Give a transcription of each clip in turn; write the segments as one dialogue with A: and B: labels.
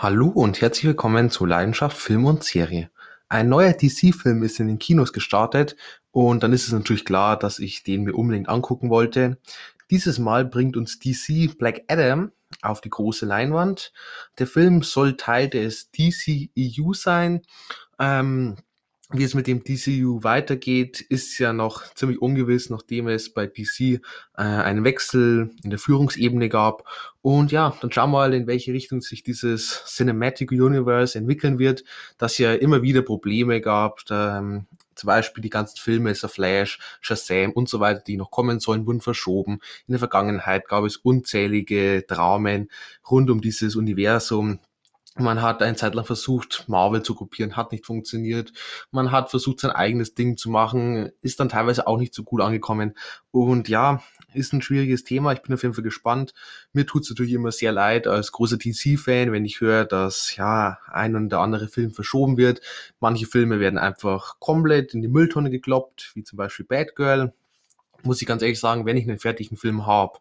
A: Hallo und herzlich willkommen zu Leidenschaft Film und Serie. Ein neuer DC-Film ist in den Kinos gestartet und dann ist es natürlich klar, dass ich den mir unbedingt angucken wollte. Dieses Mal bringt uns DC Black Adam auf die große Leinwand. Der Film soll Teil des DC EU sein. Ähm, wie es mit dem DCU weitergeht, ist ja noch ziemlich ungewiss, nachdem es bei DC äh, einen Wechsel in der Führungsebene gab. Und ja, dann schauen wir mal, in welche Richtung sich dieses Cinematic Universe entwickeln wird, das ja immer wieder Probleme gab. Ähm, zum Beispiel die ganzen Filme, The Flash, Shazam und so weiter, die noch kommen sollen, wurden verschoben. In der Vergangenheit gab es unzählige Dramen rund um dieses Universum man hat eine Zeit lang versucht, Marvel zu kopieren, hat nicht funktioniert. Man hat versucht, sein eigenes Ding zu machen, ist dann teilweise auch nicht so gut angekommen. Und ja, ist ein schwieriges Thema. Ich bin auf jeden Fall gespannt. Mir tut es natürlich immer sehr leid als großer DC-Fan, wenn ich höre, dass ja ein und der andere Film verschoben wird. Manche Filme werden einfach komplett in die Mülltonne gekloppt, wie zum Beispiel Bad Girl. Muss ich ganz ehrlich sagen, wenn ich einen fertigen Film habe,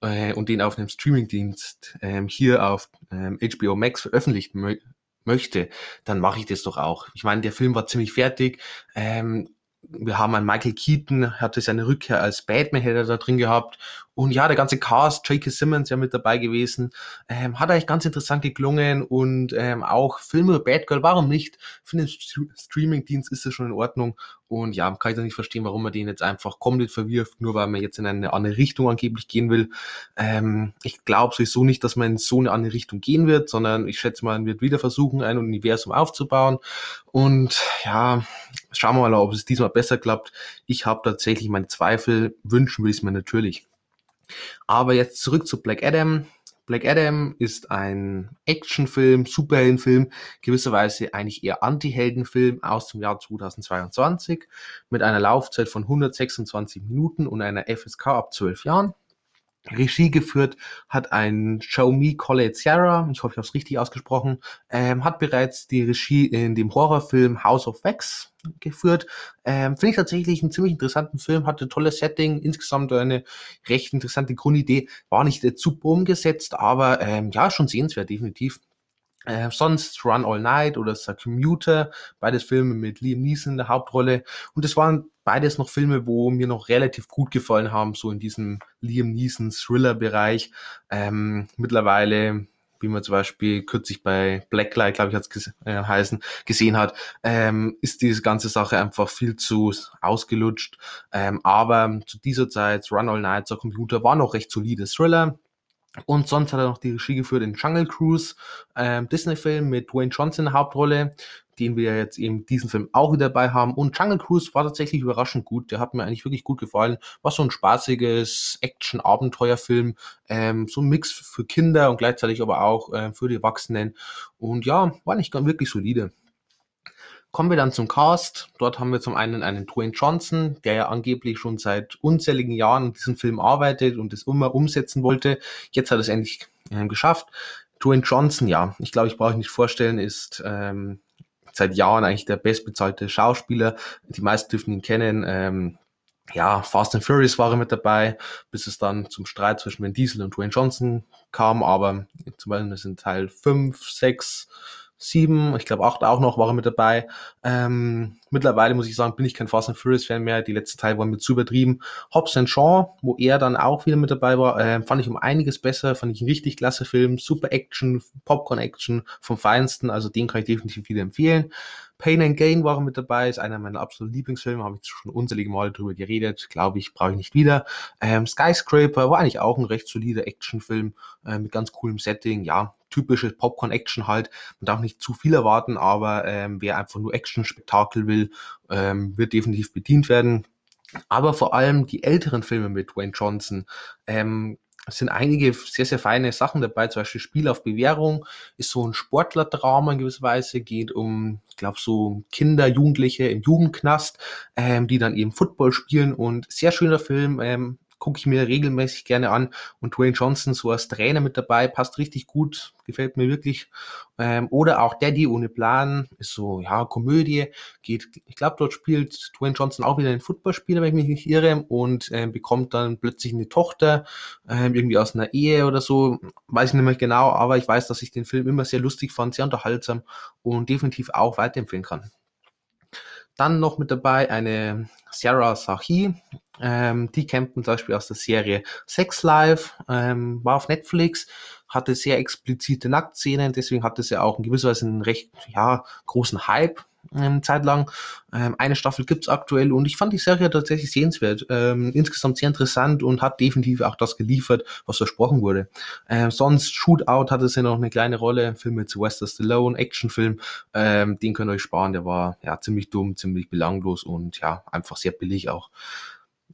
A: äh, und den auf einem Streamingdienst ähm, hier auf ähm, HBO Max veröffentlichen mö möchte, dann mache ich das doch auch. Ich meine, der Film war ziemlich fertig. Ähm, wir haben einen Michael Keaton, hatte seine Rückkehr als Batman, hätte er da drin gehabt und ja, der ganze Cast, J.K. Simmons ja mit dabei gewesen, ähm, hat eigentlich ganz interessant geklungen und ähm, auch Filme Bad Girl, warum nicht? Für den St Streaming-Dienst ist das schon in Ordnung und ja, kann ich da nicht verstehen, warum man den jetzt einfach komplett verwirft, nur weil man jetzt in eine andere Richtung angeblich gehen will. Ähm, ich glaube sowieso nicht, dass man in so eine andere Richtung gehen wird, sondern ich schätze mal, man wird wieder versuchen, ein Universum aufzubauen und ja, schauen wir mal, ob es diesmal besser klappt. Ich habe tatsächlich meine Zweifel, wünschen will ich es mir natürlich. Aber jetzt zurück zu Black Adam. Black Adam ist ein Actionfilm, Superheldenfilm, gewisserweise eigentlich eher Anti-Heldenfilm aus dem Jahr 2022 mit einer Laufzeit von 126 Minuten und einer FSK ab 12 Jahren. Regie geführt hat ein Xiaomi Colette Sierra, ich hoffe, ich habe es richtig ausgesprochen, ähm, hat bereits die Regie in dem Horrorfilm House of Wax geführt. Ähm, Finde ich tatsächlich einen ziemlich interessanten Film, hatte tolles Setting, insgesamt eine recht interessante Grundidee, war nicht super umgesetzt, aber ähm, ja, schon sehenswert, definitiv. Äh, sonst Run All Night oder The Commuter, beides Filme mit Liam Neeson in der Hauptrolle. Und es waren beides noch Filme, wo mir noch relativ gut gefallen haben, so in diesem Liam Neeson Thriller-Bereich. Ähm, mittlerweile wie man zum Beispiel kürzlich bei Blacklight, glaube ich, hat es äh, heißen, gesehen hat, ähm, ist diese ganze Sache einfach viel zu ausgelutscht. Ähm, aber zu dieser Zeit, Run All Night, zur Computer, war noch recht solide Thriller. Und sonst hat er noch die Regie geführt in Jungle Cruise, ähm, Disney-Film mit Dwayne Johnson in der Hauptrolle, den wir jetzt eben diesen Film auch wieder dabei haben. Und Jungle Cruise war tatsächlich überraschend gut. Der hat mir eigentlich wirklich gut gefallen. War so ein spaßiges Action-Abenteuerfilm, ähm, so ein Mix für Kinder und gleichzeitig aber auch äh, für die Erwachsenen. Und ja, war nicht ganz wirklich solide. Kommen wir dann zum Cast. Dort haben wir zum einen einen Dwayne Johnson, der ja angeblich schon seit unzähligen Jahren an diesem Film arbeitet und es immer umsetzen wollte. Jetzt hat er es endlich äh, geschafft. Dwayne Johnson, ja, ich glaube, ich brauche nicht vorstellen, ist ähm, seit Jahren eigentlich der bestbezahlte Schauspieler. Die meisten dürfen ihn kennen. Ähm, ja, Fast and Furious war er mit dabei, bis es dann zum Streit zwischen Vin Diesel und Dwayne Johnson kam, aber zum Beispiel sind Teil 5, 6, sieben, ich glaube acht auch noch, war er mit dabei. Ähm, mittlerweile muss ich sagen, bin ich kein Fast and Furious Fan mehr. Die letzten Teile waren mir zu übertrieben. Hobbs and Shaw, wo er dann auch wieder mit dabei war, äh, fand ich um einiges besser. Fand ich ein richtig klasse Film. Super Action, Popcorn Action vom Feinsten. Also den kann ich definitiv wieder empfehlen. Pain and Gain war mit dabei, ist einer meiner absoluten Lieblingsfilme, habe ich schon unzählige Male drüber geredet, glaube ich, brauche ich nicht wieder. Ähm, Skyscraper war eigentlich auch ein recht solider Actionfilm äh, mit ganz coolem Setting, ja, typisches Popcorn-Action halt. Man darf nicht zu viel erwarten, aber ähm, wer einfach nur Action-Spektakel will, ähm, wird definitiv bedient werden. Aber vor allem die älteren Filme mit Wayne Johnson, ähm, es sind einige sehr, sehr feine Sachen dabei, zum Beispiel Spiel auf Bewährung ist so ein Sportlerdrama in gewisser Weise, geht um, ich glaube, so Kinder, Jugendliche im Jugendknast, ähm, die dann eben Football spielen und sehr schöner Film, ähm, gucke ich mir regelmäßig gerne an. Und Dwayne Johnson so als Trainer mit dabei, passt richtig gut, gefällt mir wirklich. Ähm, oder auch Daddy ohne Plan, ist so, ja, Komödie, geht, ich glaube, dort spielt Dwayne Johnson auch wieder einen Footballspieler, wenn ich mich nicht irre, und ähm, bekommt dann plötzlich eine Tochter, ähm, irgendwie aus einer Ehe oder so, weiß ich nicht mehr genau, aber ich weiß, dass ich den Film immer sehr lustig fand, sehr unterhaltsam und definitiv auch weiterempfehlen kann. Dann noch mit dabei eine Sarah Sahi. Ähm, die kennt man zum Beispiel aus der Serie Sex Life, ähm, war auf Netflix, hatte sehr explizite Nacktszenen, deswegen hatte sie auch in gewisser Weise einen recht ja, großen Hype ähm, Zeit lang. Ähm, eine Staffel gibt's aktuell und ich fand die Serie tatsächlich sehenswert. Ähm, insgesamt sehr interessant und hat definitiv auch das geliefert, was versprochen wurde. Ähm, sonst Shootout hatte sie noch eine kleine Rolle, Film mit Sylvester Stallone, Actionfilm. Ähm, den könnt ihr euch sparen, der war ja ziemlich dumm, ziemlich belanglos und ja, einfach sehr billig auch.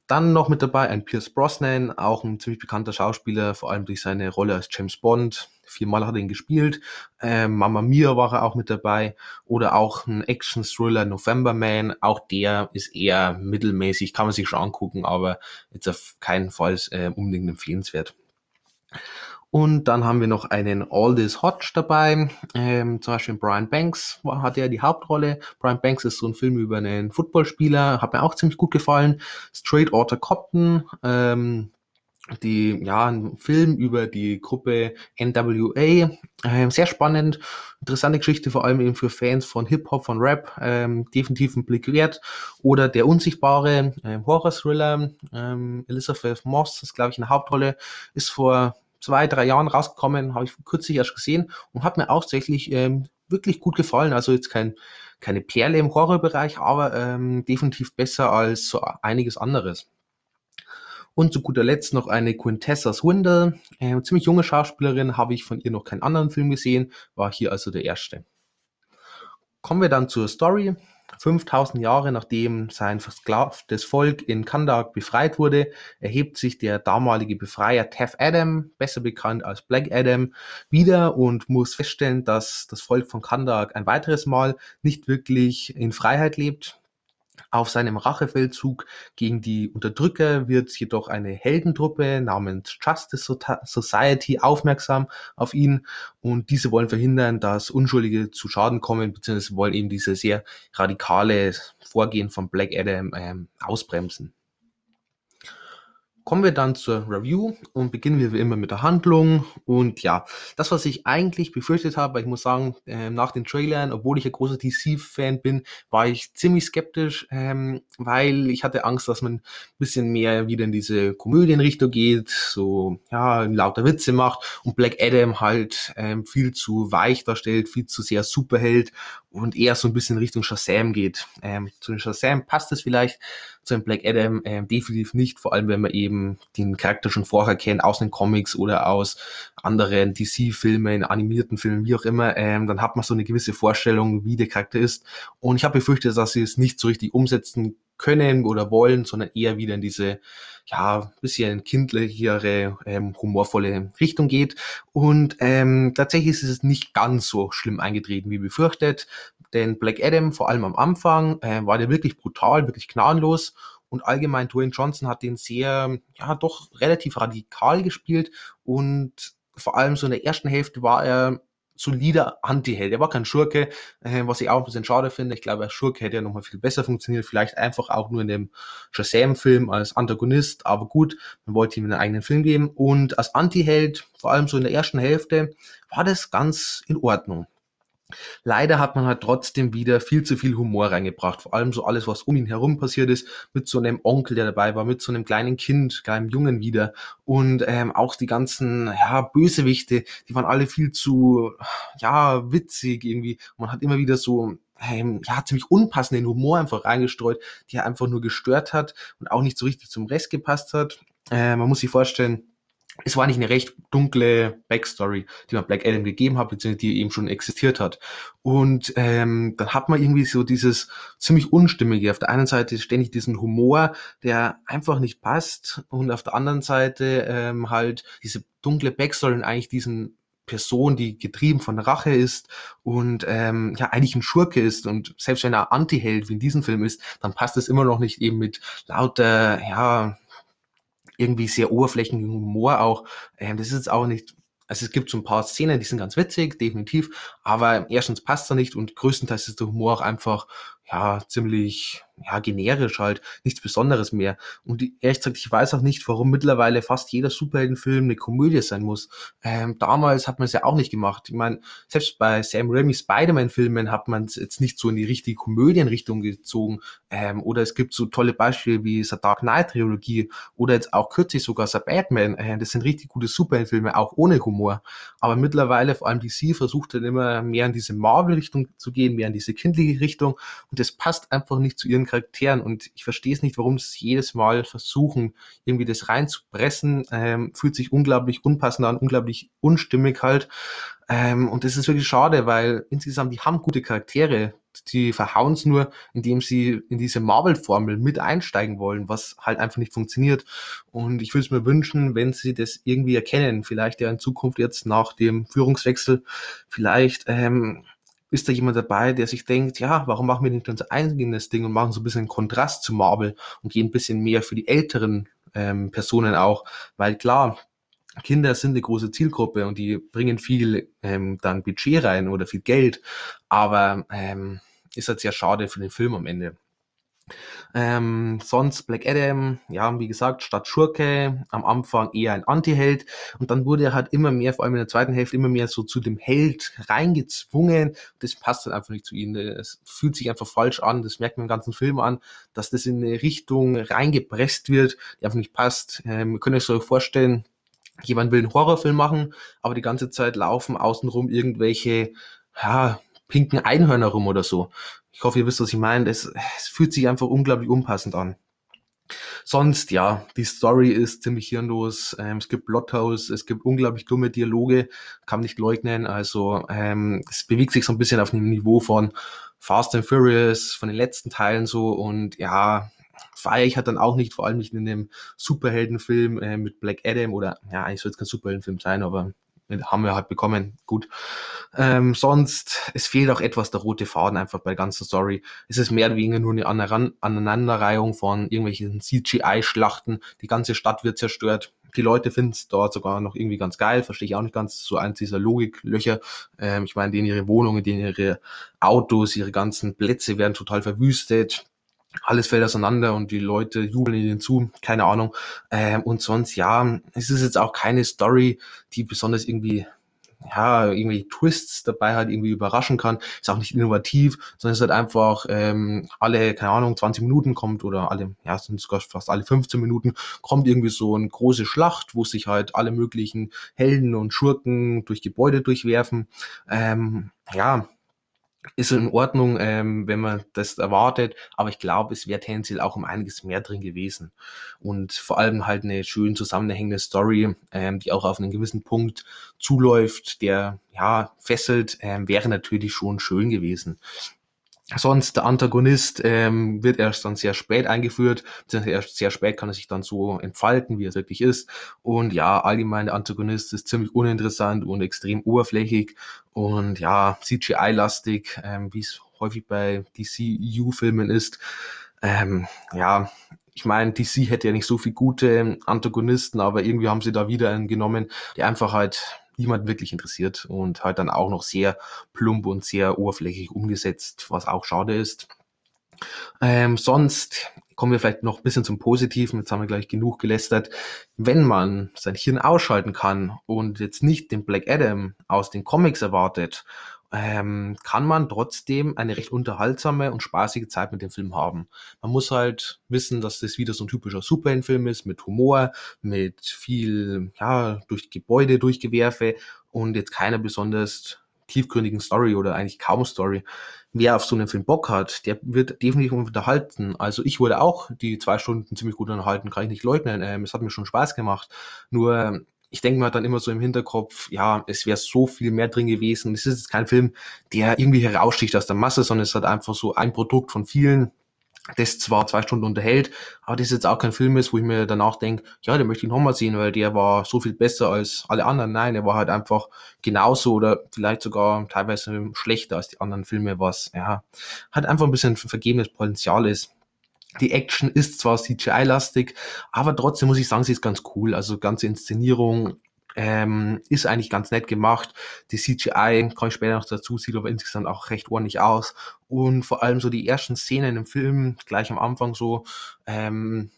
A: Dann noch mit dabei ein Pierce Brosnan, auch ein ziemlich bekannter Schauspieler, vor allem durch seine Rolle als James Bond. Viermal hat er ihn gespielt. Ähm, Mama Mia war er auch mit dabei. Oder auch ein Action-Thriller November Man. Auch der ist eher mittelmäßig, kann man sich schon angucken, aber jetzt auf keinen Fall äh, unbedingt empfehlenswert. Und dann haben wir noch einen Aldous Hodge dabei. Ähm, zum Beispiel Brian Banks hat ja die Hauptrolle. Brian Banks ist so ein Film über einen Footballspieler, hat mir auch ziemlich gut gefallen. Straight Outta Compton, ähm, die, ja, ein Film über die Gruppe NWA. Ähm, sehr spannend, interessante Geschichte, vor allem eben für Fans von Hip-Hop, von Rap, ähm, definitiv ein Blick wert. Oder Der Unsichtbare, ähm, Horror-Thriller, ähm, Elizabeth Moss ist, glaube ich, eine Hauptrolle, ist vor zwei, drei Jahren rausgekommen, habe ich kürzlich erst gesehen und hat mir auch tatsächlich ähm, wirklich gut gefallen. Also jetzt kein, keine Perle im Horrorbereich, aber ähm, definitiv besser als so einiges anderes. Und zu guter Letzt noch eine Quintessa Swindle, äh, ziemlich junge Schauspielerin, habe ich von ihr noch keinen anderen Film gesehen, war hier also der erste. Kommen wir dann zur Story. 5000 Jahre nachdem sein versklavtes Volk in Kandak befreit wurde, erhebt sich der damalige Befreier Taff Adam, besser bekannt als Black Adam, wieder und muss feststellen, dass das Volk von Kandak ein weiteres Mal nicht wirklich in Freiheit lebt. Auf seinem Rachefeldzug gegen die Unterdrücker wird jedoch eine Heldentruppe namens Justice Society aufmerksam auf ihn und diese wollen verhindern, dass Unschuldige zu Schaden kommen, beziehungsweise wollen eben diese sehr radikale Vorgehen von Black Adam ähm, ausbremsen. Kommen wir dann zur Review und beginnen wir wie immer mit der Handlung. Und ja, das, was ich eigentlich befürchtet habe, ich muss sagen, äh, nach den Trailern, obwohl ich ein großer DC-Fan bin, war ich ziemlich skeptisch, ähm, weil ich hatte Angst, dass man ein bisschen mehr wieder in diese Komödienrichtung geht, so ja, lauter Witze macht und Black Adam halt ähm, viel zu weich darstellt, viel zu sehr Superheld und eher so ein bisschen Richtung Shazam geht. Ähm, zu den Shazam passt es vielleicht, zu einem Black Adam ähm, definitiv nicht, vor allem wenn man eben den Charakter schon vorher kennt, aus den Comics oder aus anderen DC-Filmen, animierten Filmen, wie auch immer, ähm, dann hat man so eine gewisse Vorstellung, wie der Charakter ist. Und ich habe befürchtet, dass sie es nicht so richtig umsetzen können oder wollen, sondern eher wieder in diese ja bisschen kindlichere, ähm, humorvolle Richtung geht. Und ähm, tatsächlich ist es nicht ganz so schlimm eingetreten wie befürchtet. Denn Black Adam, vor allem am Anfang, äh, war der wirklich brutal, wirklich gnadenlos. Und allgemein Dwayne Johnson hat den sehr, ja, doch relativ radikal gespielt. Und vor allem so in der ersten Hälfte war er solider Anti-Held. Er war kein Schurke, äh, was ich auch ein bisschen schade finde. Ich glaube, als Schurke hätte er nochmal viel besser funktioniert. Vielleicht einfach auch nur in dem Shazam-Film als Antagonist. Aber gut, man wollte ihm einen eigenen Film geben. Und als Anti-Held, vor allem so in der ersten Hälfte, war das ganz in Ordnung. Leider hat man halt trotzdem wieder viel zu viel Humor reingebracht. Vor allem so alles, was um ihn herum passiert ist, mit so einem Onkel, der dabei war, mit so einem kleinen Kind, kleinem Jungen wieder. Und ähm, auch die ganzen ja, Bösewichte, die waren alle viel zu ja, witzig irgendwie. Man hat immer wieder so ähm, ja, ziemlich unpassenden Humor einfach reingestreut, der einfach nur gestört hat und auch nicht so richtig zum Rest gepasst hat. Äh, man muss sich vorstellen, es war nicht eine recht dunkle Backstory, die man Black Adam gegeben hat, beziehungsweise die eben schon existiert hat. Und ähm, dann hat man irgendwie so dieses ziemlich Unstimmige. Auf der einen Seite ständig diesen Humor, der einfach nicht passt, und auf der anderen Seite ähm, halt diese dunkle Backstory und eigentlich diesen Person, die getrieben von Rache ist und ähm, ja eigentlich ein Schurke ist und selbst wenn er Anti-Held wie in diesem Film ist, dann passt es immer noch nicht eben mit lauter ja irgendwie sehr oberflächlichen Humor auch. Ähm, das ist jetzt auch nicht also es gibt so ein paar Szenen, die sind ganz witzig, definitiv, aber erstens passt er nicht und größtenteils ist der Humor auch einfach ja, ziemlich, ja, generisch halt, nichts Besonderes mehr. Und ehrlich gesagt, ich weiß auch nicht, warum mittlerweile fast jeder Superheldenfilm eine Komödie sein muss. Ähm, damals hat man es ja auch nicht gemacht. Ich meine, selbst bei Sam Raimi Spider-Man-Filmen hat man es jetzt nicht so in die richtige Komödienrichtung gezogen. Ähm, oder es gibt so tolle Beispiele wie The Dark Knight-Trilogie oder jetzt auch kürzlich sogar The Batman. Äh, das sind richtig gute Superheldenfilme, auch ohne Humor. Aber mittlerweile, vor allem DC, versucht dann immer mehr in diese Marvel-Richtung zu gehen, mehr in diese kindliche Richtung und das passt einfach nicht zu ihren Charakteren. Und ich verstehe es nicht, warum sie jedes Mal versuchen, irgendwie das reinzupressen, ähm, fühlt sich unglaublich unpassend an, unglaublich unstimmig halt. Ähm, und das ist wirklich schade, weil insgesamt die haben gute Charaktere, die verhauen es nur, indem sie in diese Marvel-Formel mit einsteigen wollen, was halt einfach nicht funktioniert. Und ich würde es mir wünschen, wenn sie das irgendwie erkennen, vielleicht ja in Zukunft jetzt nach dem Führungswechsel, vielleicht ähm, ist da jemand dabei, der sich denkt, ja, warum machen wir nicht unser eigenes Ding und machen so ein bisschen Kontrast zu Marvel und gehen ein bisschen mehr für die älteren ähm, Personen auch, weil klar, Kinder sind eine große Zielgruppe und die bringen viel ähm, dann Budget rein oder viel Geld, aber ähm, ist halt sehr schade für den Film am Ende. Ähm, sonst Black Adam, ja, wie gesagt, statt Schurke, am Anfang eher ein Anti-Held und dann wurde er halt immer mehr, vor allem in der zweiten Hälfte, immer mehr so zu dem Held reingezwungen. Das passt dann einfach nicht zu ihm. Es fühlt sich einfach falsch an, das merkt man im ganzen Film an, dass das in eine Richtung reingepresst wird, die einfach nicht passt. Ähm, ihr könnt euch so vorstellen, jemand will einen Horrorfilm machen, aber die ganze Zeit laufen außenrum irgendwelche, ja, pinken Einhörner rum oder so. Ich hoffe, ihr wisst, was ich meine. Es, es fühlt sich einfach unglaublich unpassend an. Sonst, ja, die Story ist ziemlich hirnlos. Ähm, es gibt Plothouse, es gibt unglaublich dumme Dialoge, kann nicht leugnen. Also ähm, es bewegt sich so ein bisschen auf dem Niveau von Fast and Furious, von den letzten Teilen so. Und ja, feiere ich halt dann auch nicht, vor allem nicht in dem Superheldenfilm äh, mit Black Adam oder, ja, eigentlich soll es kein Superheldenfilm sein, aber haben wir halt bekommen. Gut. Ähm, sonst, es fehlt auch etwas der rote Faden einfach bei der ganzen Story. Es ist mehr oder weniger nur eine Aneinanderreihung von irgendwelchen CGI-Schlachten. Die ganze Stadt wird zerstört. Die Leute finden es dort sogar noch irgendwie ganz geil, verstehe ich auch nicht ganz, so eins dieser Logiklöcher. Ähm, ich meine, denen ihre Wohnungen, denen ihre Autos, ihre ganzen Plätze werden total verwüstet alles fällt auseinander und die Leute jubeln ihnen zu, keine Ahnung. Ähm, und sonst, ja, es ist jetzt auch keine Story, die besonders irgendwie, ja, irgendwie Twists dabei hat, irgendwie überraschen kann. Ist auch nicht innovativ, sondern es ist halt einfach ähm, alle, keine Ahnung, 20 Minuten kommt oder alle, ja, sind sogar fast alle 15 Minuten, kommt irgendwie so eine große Schlacht, wo sich halt alle möglichen Helden und Schurken durch Gebäude durchwerfen. Ähm, ja, ist in Ordnung, ähm, wenn man das erwartet, aber ich glaube, es wäre tendenziell auch um einiges mehr drin gewesen. Und vor allem halt eine schön zusammenhängende Story, ähm, die auch auf einen gewissen Punkt zuläuft, der ja fesselt, ähm, wäre natürlich schon schön gewesen. Sonst der Antagonist ähm, wird erst dann sehr spät eingeführt, erst sehr spät kann er sich dann so entfalten, wie er wirklich ist. Und ja, allgemein der Antagonist ist ziemlich uninteressant und extrem oberflächig und ja, CGI-lastig, ähm, wie es häufig bei DC-EU-Filmen ist. Ähm, ja, ich meine, DC hätte ja nicht so viele gute Antagonisten, aber irgendwie haben sie da wieder einen genommen, der einfach halt niemand wirklich interessiert und halt dann auch noch sehr plump und sehr oberflächlich umgesetzt, was auch schade ist. Ähm, sonst kommen wir vielleicht noch ein bisschen zum Positiven. Jetzt haben wir gleich genug gelästert. Wenn man sein Hirn ausschalten kann und jetzt nicht den Black Adam aus den Comics erwartet ähm, kann man trotzdem eine recht unterhaltsame und spaßige Zeit mit dem Film haben. Man muss halt wissen, dass das wieder so ein typischer Superheldenfilm ist, mit Humor, mit viel, ja, durch Gebäude durchgewerfe und jetzt keiner besonders tiefgründigen Story oder eigentlich kaum Story. Wer auf so einen Film Bock hat, der wird definitiv unterhalten. Also ich wurde auch die zwei Stunden ziemlich gut unterhalten, kann ich nicht leugnen. Ähm, es hat mir schon Spaß gemacht. Nur ich denke mir dann immer so im Hinterkopf, ja, es wäre so viel mehr drin gewesen. Es ist jetzt kein Film, der irgendwie heraussticht aus der Masse, sondern es hat einfach so ein Produkt von vielen, das zwar zwei Stunden unterhält, aber das jetzt auch kein Film ist, wo ich mir danach denke, ja, den möchte ich nochmal sehen, weil der war so viel besser als alle anderen. Nein, er war halt einfach genauso oder vielleicht sogar teilweise schlechter als die anderen Filme, was ja halt einfach ein bisschen vergebenes Potenzial ist. Die Action ist zwar CGI-lastig, aber trotzdem muss ich sagen, sie ist ganz cool. Also ganze Inszenierung ähm, ist eigentlich ganz nett gemacht. Die CGI, kann ich später noch dazu, sieht aber insgesamt auch recht ordentlich aus. Und vor allem so die ersten Szenen im Film, gleich am Anfang so, ähm,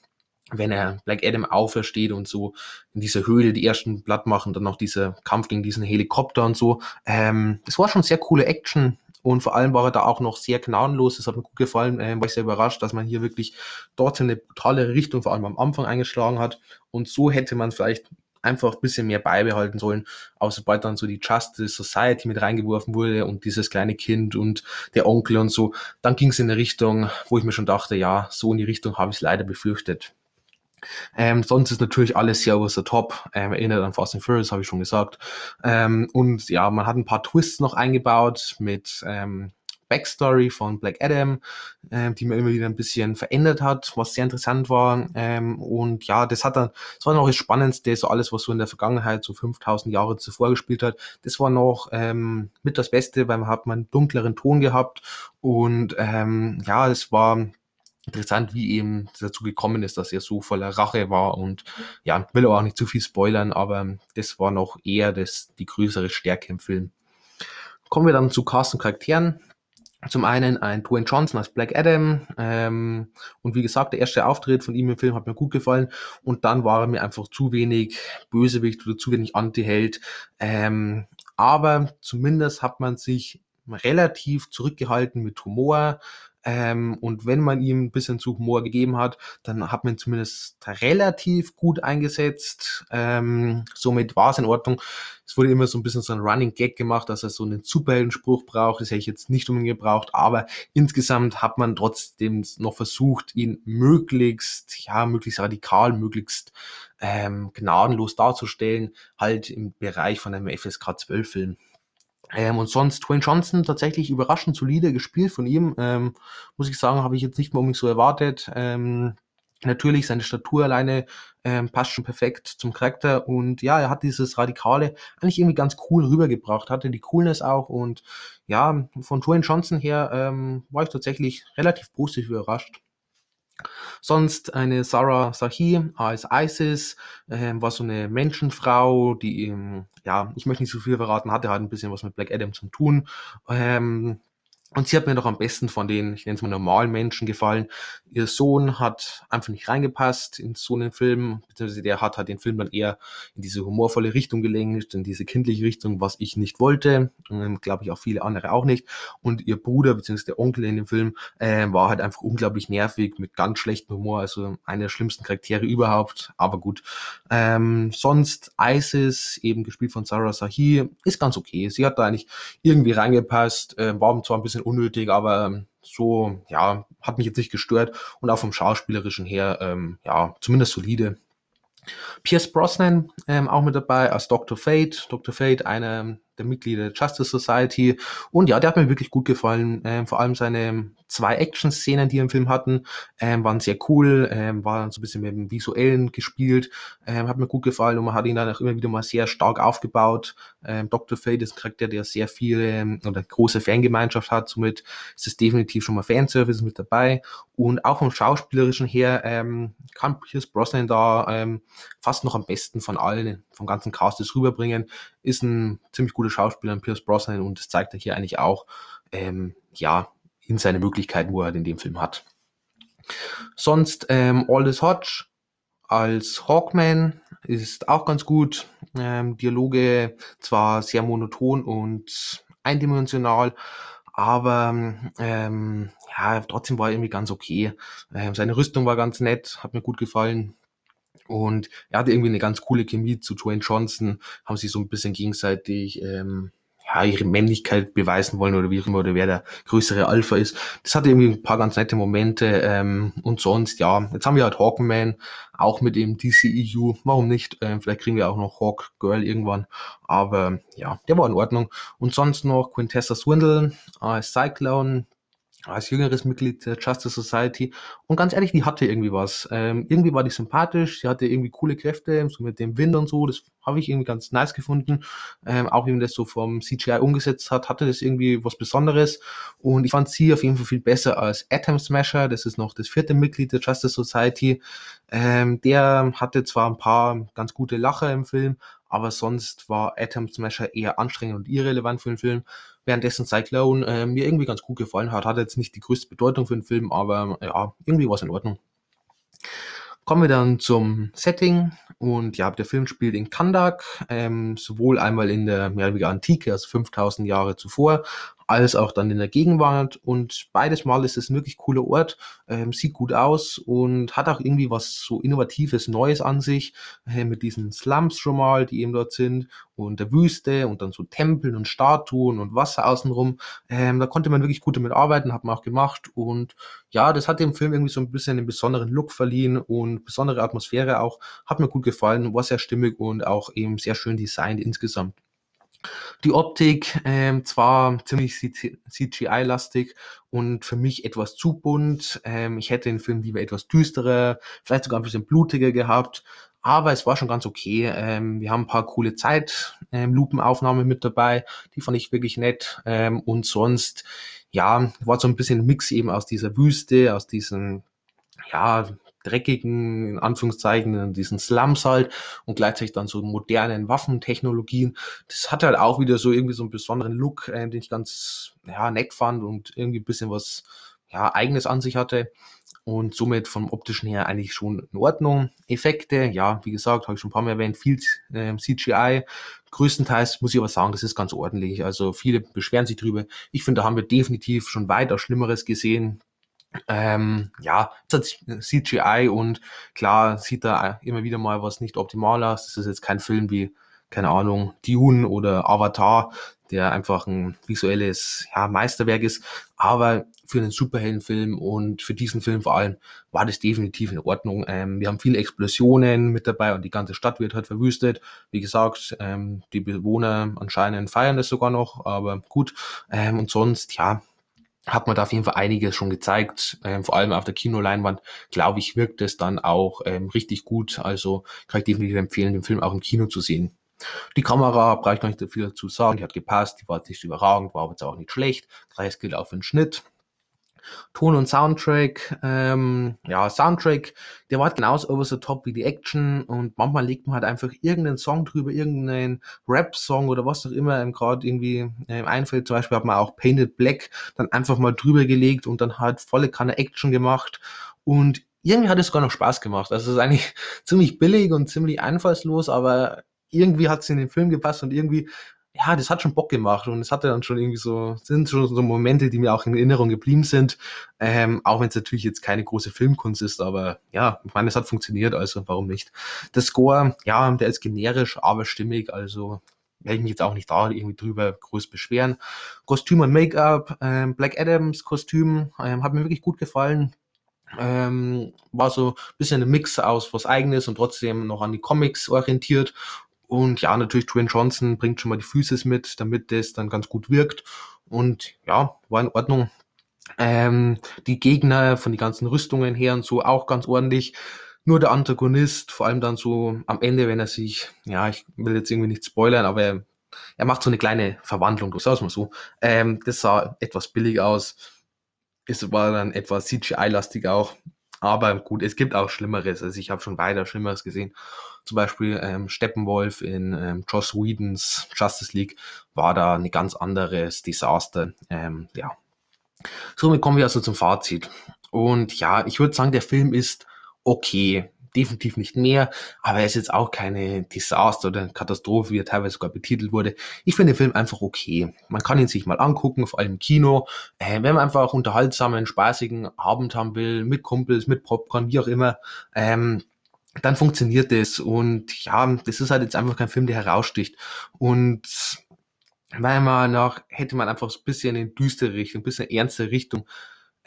A: wenn er Black Adam aufersteht und so in dieser Höhle die ersten Blatt machen, dann noch dieser Kampf gegen diesen Helikopter und so. Ähm, das war schon sehr coole Action. Und vor allem war er da auch noch sehr gnadenlos. Das hat mir gut gefallen. Ähm, war ich sehr überrascht, dass man hier wirklich dort eine brutale Richtung, vor allem am Anfang eingeschlagen hat. Und so hätte man vielleicht einfach ein bisschen mehr beibehalten sollen. Aber sobald dann so die Justice Society mit reingeworfen wurde und dieses kleine Kind und der Onkel und so, dann ging es in eine Richtung, wo ich mir schon dachte, ja, so in die Richtung habe ich es leider befürchtet. Ähm, sonst ist natürlich alles sehr over the top. Ähm, erinnert an Fast and Furious, habe ich schon gesagt. Ähm, und ja, man hat ein paar Twists noch eingebaut mit ähm, Backstory von Black Adam, ähm, die man immer wieder ein bisschen verändert hat, was sehr interessant war. Ähm, und ja, das hat dann, das war noch das Spannendste, so alles, was so in der Vergangenheit, so 5000 Jahre zuvor gespielt hat. Das war noch ähm, mit das Beste, weil man hat man einen dunkleren Ton gehabt und ähm, ja, es war interessant, wie eben dazu gekommen ist, dass er so voller Rache war und ja, will auch nicht zu viel spoilern, aber das war noch eher das, die größere Stärke im Film. Kommen wir dann zu Cast und Charakteren. Zum einen ein Dwayne Johnson als Black Adam ähm, und wie gesagt, der erste Auftritt von ihm im Film hat mir gut gefallen und dann war er mir einfach zu wenig Bösewicht oder zu wenig Anti-Held. Ähm, aber zumindest hat man sich relativ zurückgehalten mit Humor. Ähm, und wenn man ihm ein bisschen zu Humor gegeben hat, dann hat man zumindest relativ gut eingesetzt. Ähm, somit war es in Ordnung. Es wurde immer so ein bisschen so ein Running Gag gemacht, dass er so einen Superheldenspruch braucht. Das hätte ich jetzt nicht unbedingt gebraucht, aber insgesamt hat man trotzdem noch versucht, ihn möglichst, ja, möglichst radikal, möglichst ähm, gnadenlos darzustellen, halt im Bereich von einem FSK 12 Film. Ähm, und sonst Dwayne Johnson tatsächlich überraschend solide gespielt von ihm. Ähm, muss ich sagen, habe ich jetzt nicht mal unbedingt so erwartet. Ähm, natürlich, seine Statur alleine ähm, passt schon perfekt zum Charakter. Und ja, er hat dieses Radikale eigentlich irgendwie ganz cool rübergebracht, hatte die Coolness auch. Und ja, von Dwayne Johnson her ähm, war ich tatsächlich relativ positiv überrascht. Sonst eine Sarah Sahi als Isis, äh, war so eine Menschenfrau, die, ähm, ja, ich möchte nicht so viel verraten, hatte halt ein bisschen was mit Black Adam zu tun. Ähm, und sie hat mir doch am besten von den, ich nenne es mal normalen Menschen gefallen. Ihr Sohn hat einfach nicht reingepasst in so einen Film, beziehungsweise der hat halt den Film dann eher in diese humorvolle Richtung gelenkt, in diese kindliche Richtung, was ich nicht wollte. Ähm, Glaube ich auch viele andere auch nicht. Und ihr Bruder, beziehungsweise der Onkel in dem Film, äh, war halt einfach unglaublich nervig, mit ganz schlechtem Humor, also einer der schlimmsten Charaktere überhaupt. Aber gut. Ähm, sonst Isis, eben gespielt von Sarah Sahi, ist ganz okay. Sie hat da eigentlich irgendwie reingepasst, äh, war zwar ein bisschen unnötig, aber ähm, so, ja, hat mich jetzt nicht gestört und auch vom Schauspielerischen her, ähm, ja, zumindest solide. Pierce Brosnan ähm, auch mit dabei als Dr. Fate. Dr. Fate, einer der Mitglieder der Justice Society. Und ja, der hat mir wirklich gut gefallen. Ähm, vor allem seine zwei Action-Szenen, die wir im Film hatten, ähm, waren sehr cool, ähm, waren so ein bisschen mit dem Visuellen gespielt, ähm, hat mir gut gefallen und man hat ihn dann auch immer wieder mal sehr stark aufgebaut. Ähm, Dr. Fate ist ein Charakter, der sehr viel ähm, oder große Fangemeinschaft hat, somit ist es definitiv schon mal Fanservice mit dabei. Und auch vom Schauspielerischen her ähm, kann Pierce Brosnan da ähm, fast noch am besten von allen, vom ganzen Cast das rüberbringen. Ist ein ziemlich guter Schauspieler, Pierce Brosnan, und das zeigt er hier eigentlich auch. Ähm, ja, in seine Möglichkeiten, wo er in dem Film hat. Sonst ähm, Aldous Hodge als Hawkman ist auch ganz gut. Ähm, Dialoge zwar sehr monoton und eindimensional, aber ähm, ja, trotzdem war er irgendwie ganz okay. Ähm, seine Rüstung war ganz nett, hat mir gut gefallen. Und er hatte irgendwie eine ganz coole Chemie zu Dwayne Johnson, haben sich so ein bisschen gegenseitig ähm, ja, ihre Männlichkeit beweisen wollen oder wie auch immer, oder wer der größere Alpha ist. Das hatte irgendwie ein paar ganz nette Momente ähm, und sonst, ja, jetzt haben wir halt Hawkman, auch mit dem DCEU, warum nicht? Ähm, vielleicht kriegen wir auch noch Hawk Girl irgendwann, aber ja, der war in Ordnung. Und sonst noch Quintessa Swindle als Cyclone, als jüngeres Mitglied der Justice Society. Und ganz ehrlich, die hatte irgendwie was. Ähm, irgendwie war die sympathisch, sie hatte irgendwie coole Kräfte, so mit dem Wind und so. Das habe ich irgendwie ganz nice gefunden. Ähm, auch wie man das so vom CGI umgesetzt hat, hatte das irgendwie was Besonderes. Und ich fand sie auf jeden Fall viel besser als Atom Smasher. Das ist noch das vierte Mitglied der Justice Society. Ähm, der hatte zwar ein paar ganz gute Lacher im Film, aber sonst war Atom Smasher eher anstrengend und irrelevant für den Film währenddessen Cyclone äh, mir irgendwie ganz gut gefallen hat. Hat jetzt nicht die größte Bedeutung für den Film, aber ja, irgendwie war es in Ordnung. Kommen wir dann zum Setting. Und ja, der Film spielt in Kandak, ähm, sowohl einmal in der mehr oder weniger Antike, also 5000 Jahre zuvor, als auch dann in der Gegenwart. Und beides Mal ist es ein wirklich cooler Ort, ähm, sieht gut aus und hat auch irgendwie was so Innovatives, Neues an sich, äh, mit diesen Slums schon mal, die eben dort sind, und der Wüste und dann so Tempeln und Statuen und Wasser außenrum. Ähm, da konnte man wirklich gut damit arbeiten, hat man auch gemacht. Und ja, das hat dem Film irgendwie so ein bisschen einen besonderen Look verliehen und besondere Atmosphäre auch. Hat mir gut gefallen, war sehr stimmig und auch eben sehr schön designt insgesamt. Die Optik ähm, zwar ziemlich CGI-lastig und für mich etwas zu bunt. Ähm, ich hätte den Film lieber etwas düsterer, vielleicht sogar ein bisschen blutiger gehabt. Aber es war schon ganz okay. Ähm, wir haben ein paar coole Zeitlupenaufnahmen ähm, mit dabei. Die fand ich wirklich nett. Ähm, und sonst, ja, war so ein bisschen ein Mix eben aus dieser Wüste, aus diesen, ja, dreckigen, in Anführungszeichen, diesen Slums halt und gleichzeitig dann so modernen Waffentechnologien. Das hat halt auch wieder so irgendwie so einen besonderen Look, äh, den ich ganz ja, nett fand und irgendwie ein bisschen was ja, eigenes an sich hatte. Und somit vom optischen her eigentlich schon in Ordnung. Effekte, ja, wie gesagt, habe ich schon ein paar Mal erwähnt, viel äh, CGI. Größtenteils muss ich aber sagen, das ist ganz ordentlich. Also viele beschweren sich drüber. Ich finde, da haben wir definitiv schon weiter Schlimmeres gesehen. Ähm, ja, CGI und klar sieht da immer wieder mal was nicht optimal aus. Das ist jetzt kein Film wie, keine Ahnung, Dune oder Avatar, der einfach ein visuelles ja, Meisterwerk ist. Aber für einen Superheldenfilm und für diesen Film vor allem war das definitiv in Ordnung. Ähm, wir haben viele Explosionen mit dabei und die ganze Stadt wird halt verwüstet. Wie gesagt, ähm, die Bewohner anscheinend feiern das sogar noch, aber gut. Ähm, und sonst, ja, hat man da auf jeden Fall einiges schon gezeigt. Ähm, vor allem auf der Kinoleinwand, glaube ich, wirkt es dann auch ähm, richtig gut. Also kann ich definitiv empfehlen, den Film auch im Kino zu sehen. Die Kamera, brauche ich noch nicht so viel dazu sagen, die hat gepasst, die war nicht überragend, war aber jetzt auch nicht schlecht. Gleiches gilt auch für den Schnitt. Ton und Soundtrack, ähm, ja, Soundtrack, der war genauso over the top wie die Action und manchmal legt man halt einfach irgendeinen Song drüber, irgendeinen Rap-Song oder was auch immer einem gerade irgendwie äh, einfällt. Zum Beispiel hat man auch Painted Black dann einfach mal drüber gelegt und dann halt volle Kanne Action gemacht und irgendwie hat es sogar noch Spaß gemacht. Also es ist eigentlich ziemlich billig und ziemlich einfallslos, aber irgendwie hat es in den Film gepasst und irgendwie ja, das hat schon Bock gemacht und es hatte dann schon irgendwie so, sind schon so Momente, die mir auch in Erinnerung geblieben sind. Ähm, auch wenn es natürlich jetzt keine große Filmkunst ist, aber ja, ich meine, es hat funktioniert, also warum nicht? Der Score, ja, der ist generisch, aber stimmig, also werde ich mich jetzt auch nicht da irgendwie drüber groß beschweren. Kostüm und Make-up, ähm, Black Adams Kostüm, ähm, hat mir wirklich gut gefallen. Ähm, war so ein bisschen ein Mix aus was eigenes und trotzdem noch an die Comics orientiert und ja, natürlich Dwayne Johnson bringt schon mal die Füße mit, damit das dann ganz gut wirkt. Und ja, war in Ordnung. Ähm, die Gegner von den ganzen Rüstungen her und so auch ganz ordentlich. Nur der Antagonist, vor allem dann so am Ende, wenn er sich, ja, ich will jetzt irgendwie nicht spoilern, aber er, er macht so eine kleine Verwandlung, du sagst mal so. Ähm, das sah etwas billig aus. Es war dann etwas CGI-lastig auch. Aber gut, es gibt auch Schlimmeres. Also ich habe schon weiter Schlimmeres gesehen. Zum Beispiel ähm, Steppenwolf in ähm, Joss Whedons Justice League war da ein ganz anderes Desaster. Ähm, ja. Somit kommen wir also zum Fazit. Und ja, ich würde sagen, der Film ist okay definitiv nicht mehr, aber er ist jetzt auch keine Desaster oder Katastrophe, wie er teilweise sogar betitelt wurde. Ich finde den Film einfach okay. Man kann ihn sich mal angucken, vor allem im Kino. Äh, wenn man einfach unterhaltsamen, spaßigen Abend haben will, mit Kumpels, mit Popcorn, wie auch immer, ähm, dann funktioniert das. Und ja, das ist halt jetzt einfach kein Film, der heraussticht. Und meiner Meinung nach hätte man einfach so ein bisschen in düstere Richtung, ein bisschen ernste Richtung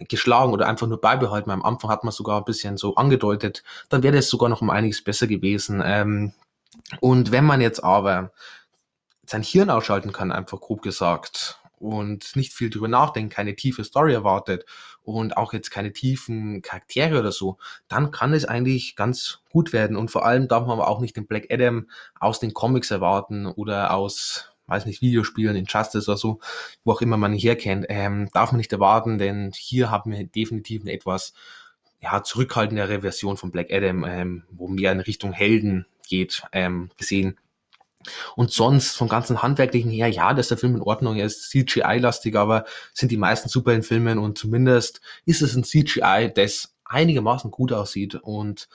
A: geschlagen oder einfach nur beibehalten. Am Anfang hat man sogar ein bisschen so angedeutet, dann wäre das sogar noch um einiges besser gewesen. Ähm, und wenn man jetzt aber sein Hirn ausschalten kann, einfach grob gesagt, und nicht viel drüber nachdenkt, keine tiefe Story erwartet und auch jetzt keine tiefen Charaktere oder so, dann kann es eigentlich ganz gut werden. Und vor allem darf man aber auch nicht den Black Adam aus den Comics erwarten oder aus, weiß nicht, Videospielen, Injustice oder so, wo auch immer man herkennt, ähm, darf man nicht erwarten, denn hier haben wir definitiv eine etwas ja, zurückhaltendere Version von Black Adam, ähm, wo mehr in Richtung Helden geht, ähm, gesehen. Und sonst vom ganzen Handwerklichen her, ja, das ist der Film in Ordnung. Ist CGI-lastig, aber sind die meisten super in Filmen und zumindest ist es ein CGI, das einigermaßen gut aussieht. Und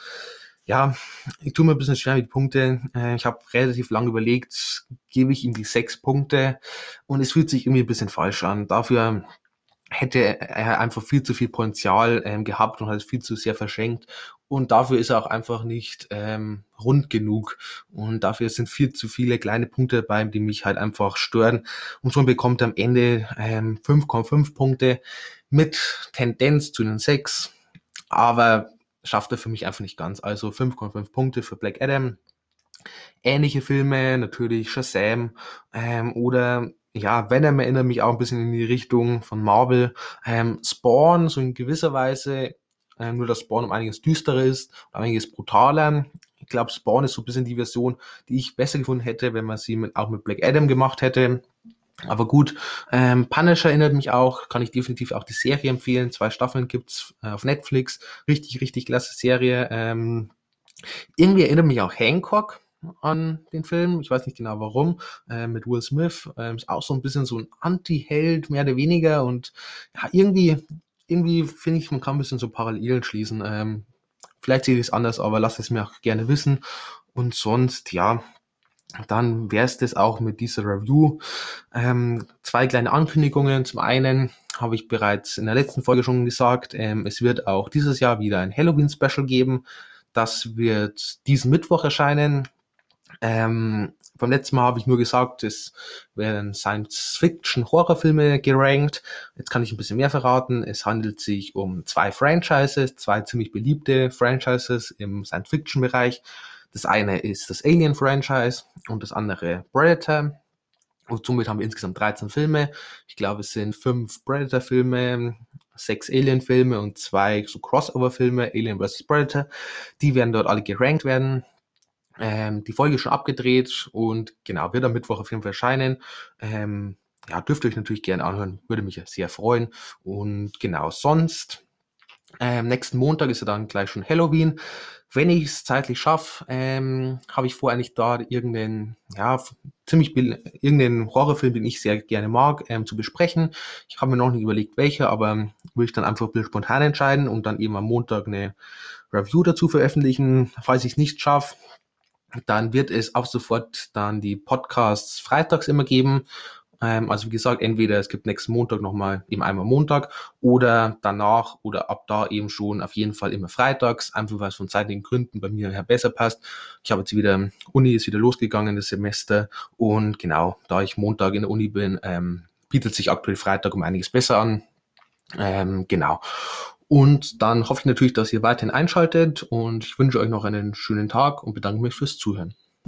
A: ja, ich tue mir ein bisschen schwer mit Punkte. Äh, ich habe relativ lange überlegt, gebe ich ihm die sechs Punkte und es fühlt sich irgendwie ein bisschen falsch an. Dafür hätte er einfach viel zu viel Potenzial ähm, gehabt und hat viel zu sehr verschenkt. Und dafür ist er auch einfach nicht ähm, rund genug. Und dafür sind viel zu viele kleine Punkte dabei, die mich halt einfach stören. Und schon bekommt er am Ende ähm, 5,5 Punkte mit Tendenz zu den 6. Aber schafft er für mich einfach nicht ganz. Also 5,5 Punkte für Black Adam. Ähnliche Filme, natürlich Shazam ähm, oder ja, Venom erinnert mich auch ein bisschen in die Richtung von Marvel. Ähm, Spawn, so in gewisser Weise, ähm, nur dass Spawn um einiges düsterer ist, um einiges brutaler. Ich glaube, Spawn ist so ein bisschen die Version, die ich besser gefunden hätte, wenn man sie mit, auch mit Black Adam gemacht hätte. Aber gut, ähm, Punisher erinnert mich auch, kann ich definitiv auch die Serie empfehlen. Zwei Staffeln gibt's äh, auf Netflix. Richtig, richtig klasse Serie. Ähm, irgendwie erinnert mich auch Hancock an den Film. Ich weiß nicht genau warum. Äh, mit Will Smith. Äh, ist auch so ein bisschen so ein Anti-Held, mehr oder weniger. Und ja, irgendwie, irgendwie finde ich, man kann ein bisschen so Parallelen schließen. Ähm, vielleicht sehe ich es anders, aber lasst es mir auch gerne wissen. Und sonst, ja, dann wäre es das auch mit dieser Review. Ähm, zwei kleine Ankündigungen. Zum einen habe ich bereits in der letzten Folge schon gesagt, ähm, es wird auch dieses Jahr wieder ein Halloween-Special geben. Das wird diesen Mittwoch erscheinen. Ähm, beim letzten Mal habe ich nur gesagt, es werden Science-Fiction-Horrorfilme gerankt. Jetzt kann ich ein bisschen mehr verraten. Es handelt sich um zwei Franchises, zwei ziemlich beliebte Franchises im Science-Fiction-Bereich. Das eine ist das Alien-Franchise und das andere Predator. Und somit haben wir insgesamt 13 Filme. Ich glaube, es sind fünf Predator-Filme, sechs Alien-Filme und zwei so Crossover-Filme, Alien vs. Predator. Die werden dort alle gerankt werden. Ähm, die Folge ist schon abgedreht und genau, wird am Mittwoch auf jeden Fall erscheinen. Ähm, ja, dürft ihr euch natürlich gerne anhören, würde mich sehr freuen. Und genau, sonst, ähm, nächsten Montag ist ja dann gleich schon Halloween. Wenn ich es zeitlich schaffe, ähm, habe ich vor, eigentlich da irgendeinen, ja, ziemlich irgendeinen Horrorfilm, den ich sehr gerne mag, ähm, zu besprechen. Ich habe mir noch nicht überlegt, welcher, aber will ich dann einfach spontan entscheiden und dann eben am Montag eine Review dazu veröffentlichen. Falls ich es nicht schaffe, dann wird es auch sofort dann die Podcasts freitags immer geben. Ähm, also wie gesagt, entweder es gibt nächsten Montag nochmal eben einmal Montag oder danach oder ab da eben schon auf jeden Fall immer freitags, einfach weil es von zeitlichen Gründen bei mir her besser passt. Ich habe jetzt wieder, Uni ist wieder losgegangen, das Semester und genau, da ich Montag in der Uni bin, ähm, bietet sich aktuell Freitag um einiges besser an. Ähm, genau. Und dann hoffe ich natürlich, dass ihr weiterhin einschaltet und ich wünsche euch noch einen schönen Tag und bedanke mich fürs Zuhören.